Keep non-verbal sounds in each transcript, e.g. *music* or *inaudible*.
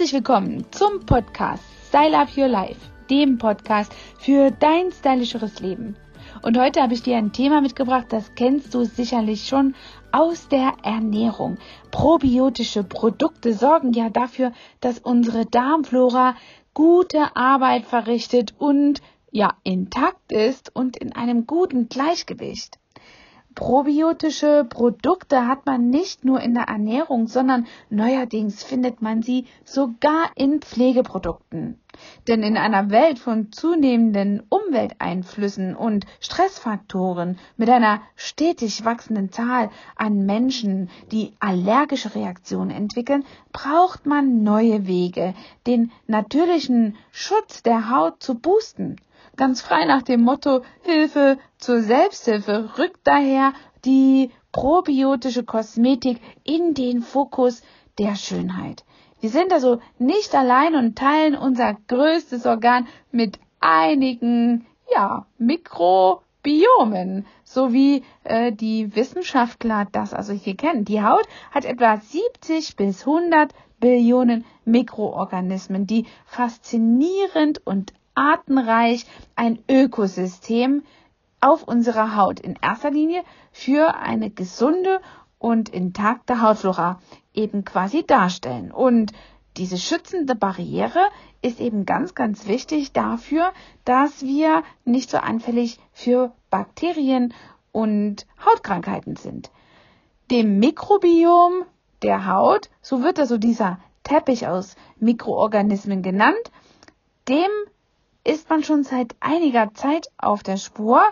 Herzlich willkommen zum Podcast Style Up Your Life, dem Podcast für dein stylischeres Leben. Und heute habe ich dir ein Thema mitgebracht, das kennst du sicherlich schon aus der Ernährung. Probiotische Produkte sorgen ja dafür, dass unsere Darmflora gute Arbeit verrichtet und ja intakt ist und in einem guten Gleichgewicht. Probiotische Produkte hat man nicht nur in der Ernährung, sondern neuerdings findet man sie sogar in Pflegeprodukten. Denn in einer Welt von zunehmenden Umwelteinflüssen und Stressfaktoren mit einer stetig wachsenden Zahl an Menschen, die allergische Reaktionen entwickeln, braucht man neue Wege, den natürlichen Schutz der Haut zu boosten. Ganz frei nach dem Motto Hilfe zur Selbsthilfe rückt daher die probiotische Kosmetik in den Fokus der Schönheit. Wir sind also nicht allein und teilen unser größtes Organ mit einigen, ja, Mikrobiomen, so wie äh, die Wissenschaftler das also hier kennen. Die Haut hat etwa 70 bis 100 Billionen Mikroorganismen, die faszinierend und artenreich ein Ökosystem auf unserer Haut in erster Linie für eine gesunde und intakte Hautflora eben quasi darstellen. Und diese schützende Barriere ist eben ganz, ganz wichtig dafür, dass wir nicht so anfällig für Bakterien und Hautkrankheiten sind. Dem Mikrobiom der Haut, so wird also dieser Teppich aus Mikroorganismen genannt, dem ist man schon seit einiger Zeit auf der Spur.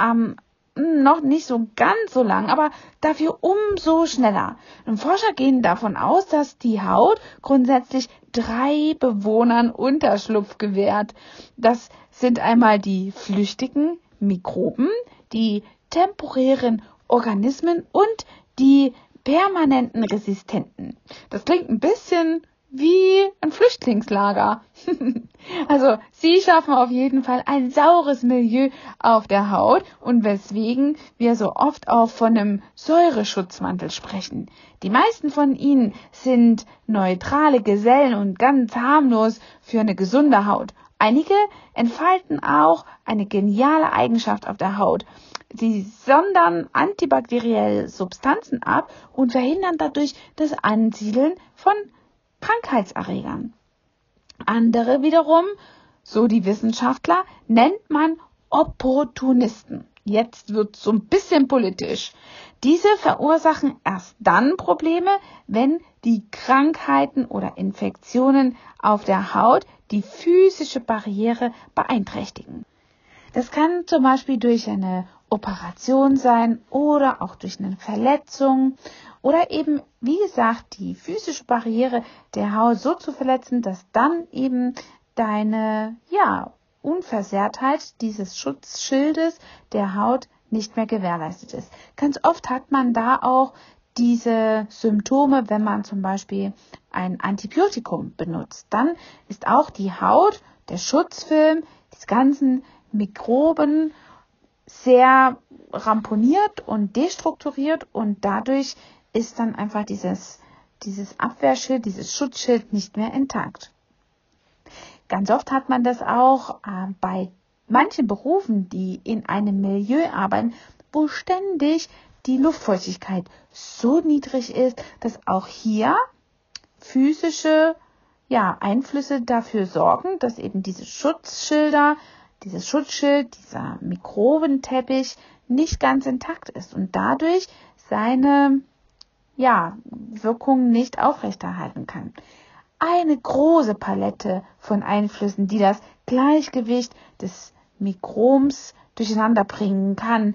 Ähm, noch nicht so ganz so lang, aber dafür umso schneller. Und Forscher gehen davon aus, dass die Haut grundsätzlich drei Bewohnern Unterschlupf gewährt. Das sind einmal die flüchtigen Mikroben, die temporären Organismen und die permanenten Resistenten. Das klingt ein bisschen wie ein Flüchtlingslager. *laughs* also sie schaffen auf jeden Fall ein saures Milieu auf der Haut und weswegen wir so oft auch von einem Säureschutzmantel sprechen. Die meisten von ihnen sind neutrale Gesellen und ganz harmlos für eine gesunde Haut. Einige entfalten auch eine geniale Eigenschaft auf der Haut. Sie sondern antibakterielle Substanzen ab und verhindern dadurch das Ansiedeln von Krankheitserregern. Andere wiederum, so die Wissenschaftler, nennt man Opportunisten. Jetzt wird so ein bisschen politisch. Diese verursachen erst dann Probleme, wenn die Krankheiten oder Infektionen auf der Haut die physische Barriere beeinträchtigen. Das kann zum Beispiel durch eine Operation sein oder auch durch eine Verletzung oder eben, wie gesagt, die physische Barriere der Haut so zu verletzen, dass dann eben deine, ja, Unversehrtheit dieses Schutzschildes der Haut nicht mehr gewährleistet ist. Ganz oft hat man da auch diese Symptome, wenn man zum Beispiel ein Antibiotikum benutzt. Dann ist auch die Haut, der Schutzfilm, die ganzen Mikroben sehr ramponiert und destrukturiert und dadurch ist dann einfach dieses, dieses Abwehrschild, dieses Schutzschild nicht mehr intakt. Ganz oft hat man das auch äh, bei manchen Berufen, die in einem Milieu arbeiten, wo ständig die Luftfeuchtigkeit so niedrig ist, dass auch hier physische ja, Einflüsse dafür sorgen, dass eben diese Schutzschilder, dieses Schutzschild, dieser Mikrobenteppich nicht ganz intakt ist und dadurch seine ja, Wirkung nicht aufrechterhalten kann. Eine große Palette von Einflüssen, die das Gleichgewicht des Mikroms durcheinander bringen kann,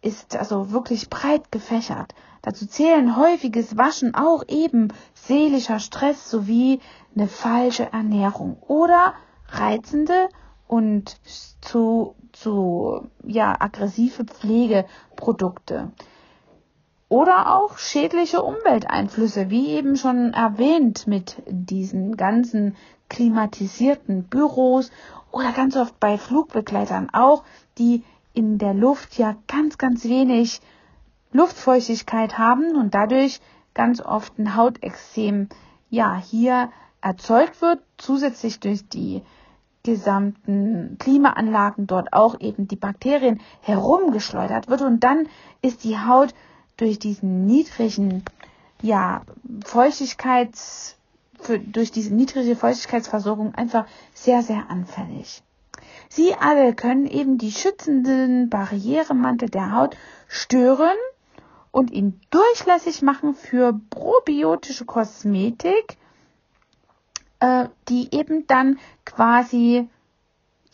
ist also wirklich breit gefächert. Dazu zählen häufiges Waschen, auch eben seelischer Stress sowie eine falsche Ernährung oder reizende und zu, zu ja, aggressive Pflegeprodukte. Oder auch schädliche Umwelteinflüsse, wie eben schon erwähnt, mit diesen ganzen klimatisierten Büros oder ganz oft bei Flugbegleitern auch, die in der Luft ja ganz, ganz wenig Luftfeuchtigkeit haben und dadurch ganz oft ein Hautexem ja hier erzeugt wird, zusätzlich durch die gesamten Klimaanlagen dort auch eben die Bakterien herumgeschleudert wird und dann ist die Haut durch diesen niedrigen ja, Feuchtigkeits für, durch diese niedrige Feuchtigkeitsversorgung einfach sehr, sehr anfällig. Sie alle können eben die schützenden Barrieremantel der Haut stören und ihn durchlässig machen für probiotische Kosmetik, äh, die eben dann quasi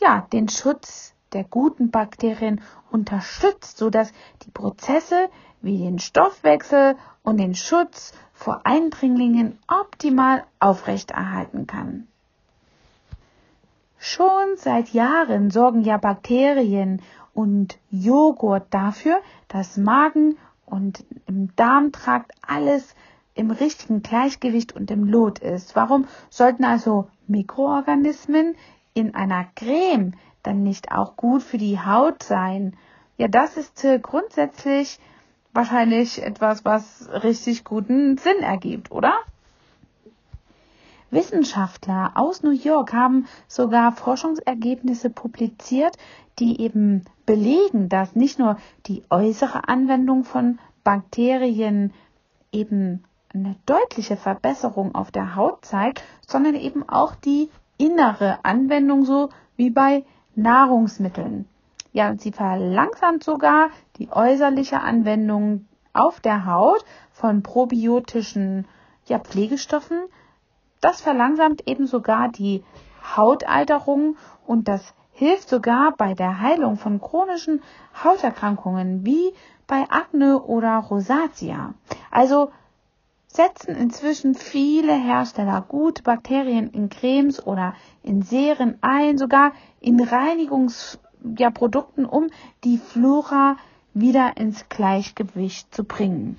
ja den Schutz der guten Bakterien unterstützt, sodass die Prozesse wie den Stoffwechsel und den Schutz vor Eindringlingen optimal aufrechterhalten kann. Schon seit Jahren sorgen ja Bakterien und Joghurt dafür, dass Magen und im Darmtrakt alles im richtigen Gleichgewicht und im Lot ist. Warum sollten also Mikroorganismen in einer Creme dann nicht auch gut für die Haut sein? Ja, das ist äh, grundsätzlich wahrscheinlich etwas, was richtig guten Sinn ergibt, oder? Wissenschaftler aus New York haben sogar Forschungsergebnisse publiziert, die eben belegen, dass nicht nur die äußere Anwendung von Bakterien eben eine deutliche Verbesserung auf der Haut zeigt, sondern eben auch die innere Anwendung, so wie bei Nahrungsmitteln. Ja, und sie verlangsamt sogar die äußerliche Anwendung auf der Haut von probiotischen ja, Pflegestoffen. Das verlangsamt eben sogar die Hautalterung und das hilft sogar bei der Heilung von chronischen Hauterkrankungen wie bei Akne oder Rosatia. Also setzen inzwischen viele Hersteller gute Bakterien in Cremes oder in Serien ein, sogar in Reinigungs ja, um die Flora wieder ins Gleichgewicht zu bringen.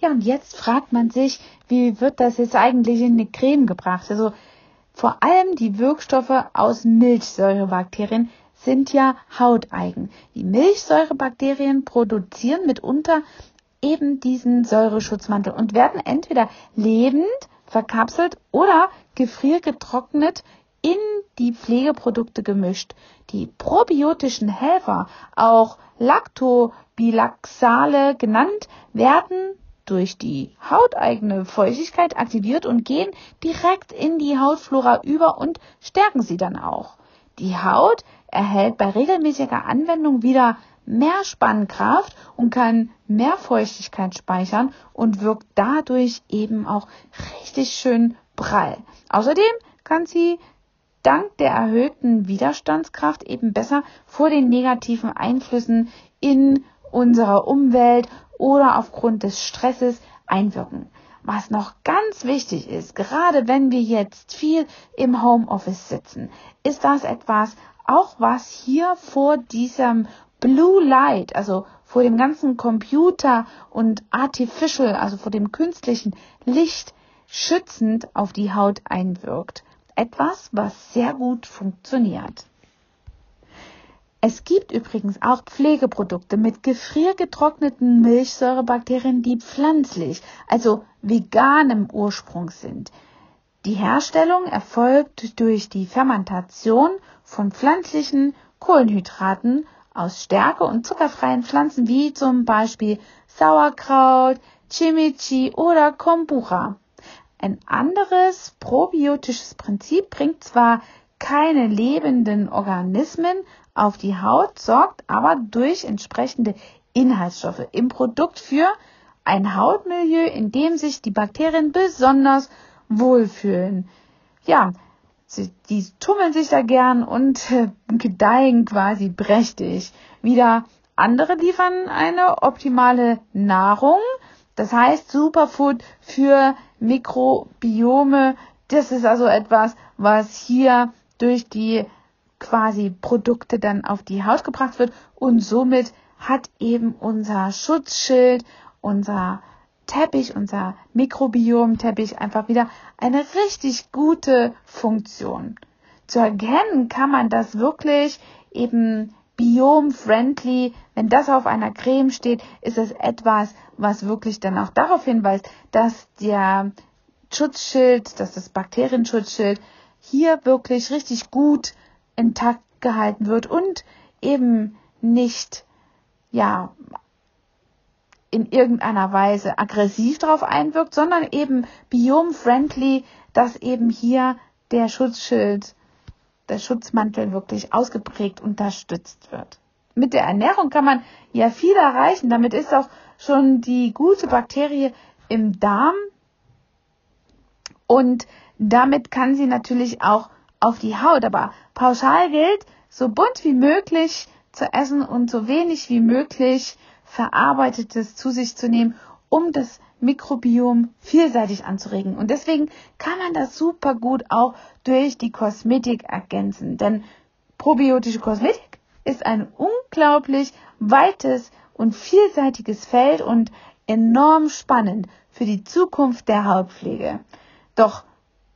Ja, und jetzt fragt man sich, wie wird das jetzt eigentlich in eine Creme gebracht? Also vor allem die Wirkstoffe aus Milchsäurebakterien sind ja hauteigen. Die Milchsäurebakterien produzieren mitunter eben diesen Säureschutzmantel und werden entweder lebend verkapselt oder gefriergetrocknet in die Pflegeprodukte gemischt. Die probiotischen Helfer, auch Lactobilaxale genannt, werden durch die hauteigene Feuchtigkeit aktiviert und gehen direkt in die Hautflora über und stärken sie dann auch. Die Haut erhält bei regelmäßiger Anwendung wieder mehr Spannkraft und kann mehr Feuchtigkeit speichern und wirkt dadurch eben auch richtig schön prall. Außerdem kann sie dank der erhöhten Widerstandskraft eben besser vor den negativen Einflüssen in unserer Umwelt oder aufgrund des Stresses einwirken. Was noch ganz wichtig ist, gerade wenn wir jetzt viel im Homeoffice sitzen, ist das etwas, auch was hier vor diesem Blue Light, also vor dem ganzen Computer und Artificial, also vor dem künstlichen Licht schützend auf die Haut einwirkt etwas, was sehr gut funktioniert. Es gibt übrigens auch Pflegeprodukte mit gefriergetrockneten Milchsäurebakterien, die pflanzlich, also veganem Ursprung sind. Die Herstellung erfolgt durch die Fermentation von pflanzlichen Kohlenhydraten aus stärke- und zuckerfreien Pflanzen wie zum Beispiel Sauerkraut, Chimichi oder Kombucha. Ein anderes probiotisches Prinzip bringt zwar keine lebenden Organismen auf die Haut, sorgt aber durch entsprechende Inhaltsstoffe im Produkt für ein Hautmilieu, in dem sich die Bakterien besonders wohlfühlen. Ja, sie, die tummeln sich da gern und äh, gedeihen quasi prächtig. Wieder andere liefern eine optimale Nahrung, das heißt Superfood für Mikrobiome. Das ist also etwas, was hier durch die quasi Produkte dann auf die Haut gebracht wird und somit hat eben unser Schutzschild, unser Teppich, unser Mikrobiomteppich einfach wieder eine richtig gute Funktion. Zu erkennen kann man das wirklich eben biom-friendly, wenn das auf einer Creme steht, ist es etwas, was wirklich dann auch darauf hinweist, dass der Schutzschild, dass das Bakterienschutzschild hier wirklich richtig gut intakt gehalten wird und eben nicht, ja, in irgendeiner Weise aggressiv darauf einwirkt, sondern eben biome-friendly, dass eben hier der Schutzschild, der Schutzmantel wirklich ausgeprägt unterstützt wird. Mit der Ernährung kann man ja viel erreichen. Damit ist auch schon die gute Bakterie im Darm und damit kann sie natürlich auch auf die Haut. Aber pauschal gilt, so bunt wie möglich zu essen und so wenig wie möglich verarbeitetes zu sich zu nehmen, um das Mikrobiom vielseitig anzuregen. Und deswegen kann man das super gut auch durch die Kosmetik ergänzen. Denn probiotische Kosmetik ist ein unglaublich weites und vielseitiges Feld und enorm spannend für die Zukunft der Hautpflege. Doch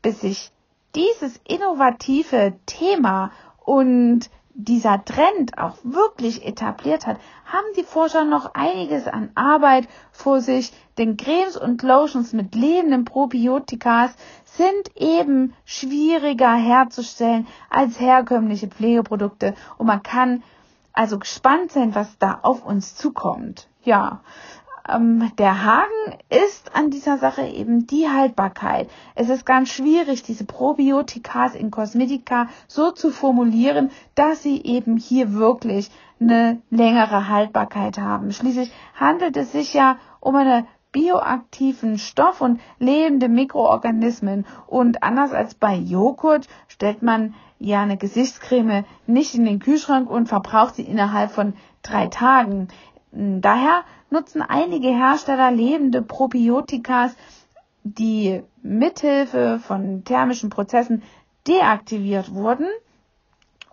bis sich dieses innovative Thema und dieser Trend auch wirklich etabliert hat, haben die Forscher noch einiges an Arbeit vor sich, denn Cremes und Lotions mit lebenden Probiotikas sind eben schwieriger herzustellen als herkömmliche Pflegeprodukte und man kann also gespannt sein, was da auf uns zukommt. Ja, ähm, der Haken ist an dieser Sache eben die Haltbarkeit. Es ist ganz schwierig, diese Probiotikas in Kosmetika so zu formulieren, dass sie eben hier wirklich eine längere Haltbarkeit haben. Schließlich handelt es sich ja um einen bioaktiven Stoff und lebende Mikroorganismen. Und anders als bei Joghurt stellt man ja eine Gesichtscreme nicht in den Kühlschrank und verbraucht sie innerhalb von drei Tagen. Daher nutzen einige Hersteller lebende Probiotikas, die mithilfe von thermischen Prozessen deaktiviert wurden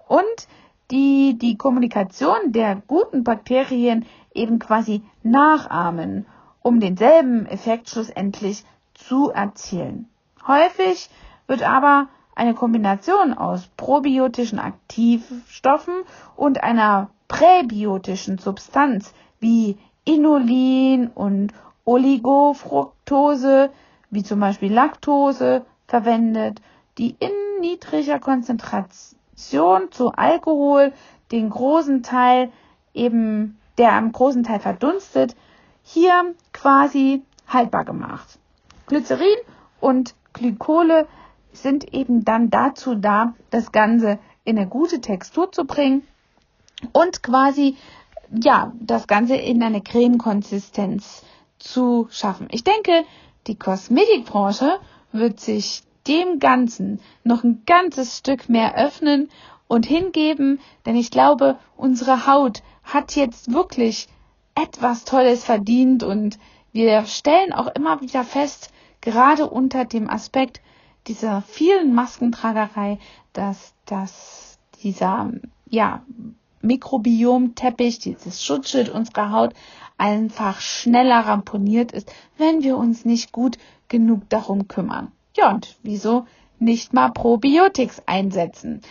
und die die Kommunikation der guten Bakterien eben quasi nachahmen, um denselben Effekt schlussendlich zu erzielen. Häufig wird aber eine Kombination aus probiotischen Aktivstoffen und einer präbiotischen Substanz wie Inulin und Oligofructose, wie zum Beispiel Laktose, verwendet, die in niedriger Konzentration zu Alkohol den großen Teil eben, der am großen Teil verdunstet, hier quasi haltbar gemacht. Glycerin und Glykole sind eben dann dazu da, das Ganze in eine gute Textur zu bringen und quasi ja, das Ganze in eine Cremekonsistenz zu schaffen. Ich denke, die Kosmetikbranche wird sich dem Ganzen noch ein ganzes Stück mehr öffnen und hingeben, denn ich glaube, unsere Haut hat jetzt wirklich etwas Tolles verdient und wir stellen auch immer wieder fest, gerade unter dem Aspekt dieser vielen Maskentragerei, dass das dieser ja Mikrobiomteppich, dieses Schutzschild unserer Haut einfach schneller ramponiert ist, wenn wir uns nicht gut genug darum kümmern. Ja, und wieso nicht mal Probiotics einsetzen?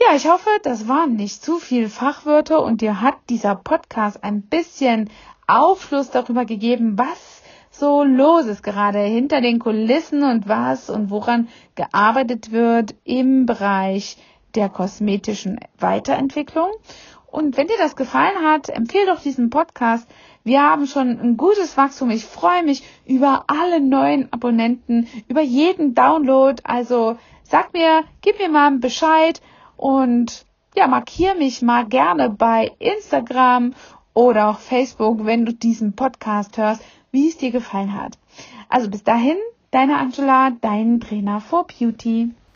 Ja, ich hoffe, das waren nicht zu viel Fachwörter und dir hat dieser Podcast ein bisschen Aufschluss darüber gegeben, was so los ist gerade hinter den Kulissen und was und woran gearbeitet wird im Bereich der kosmetischen Weiterentwicklung. Und wenn dir das gefallen hat, empfehle doch diesen Podcast. Wir haben schon ein gutes Wachstum. Ich freue mich über alle neuen Abonnenten, über jeden Download. Also sag mir, gib mir mal Bescheid und ja, markier mich mal gerne bei Instagram oder auch Facebook, wenn du diesen Podcast hörst, wie es dir gefallen hat. Also bis dahin, deine Angela, dein Trainer for Beauty.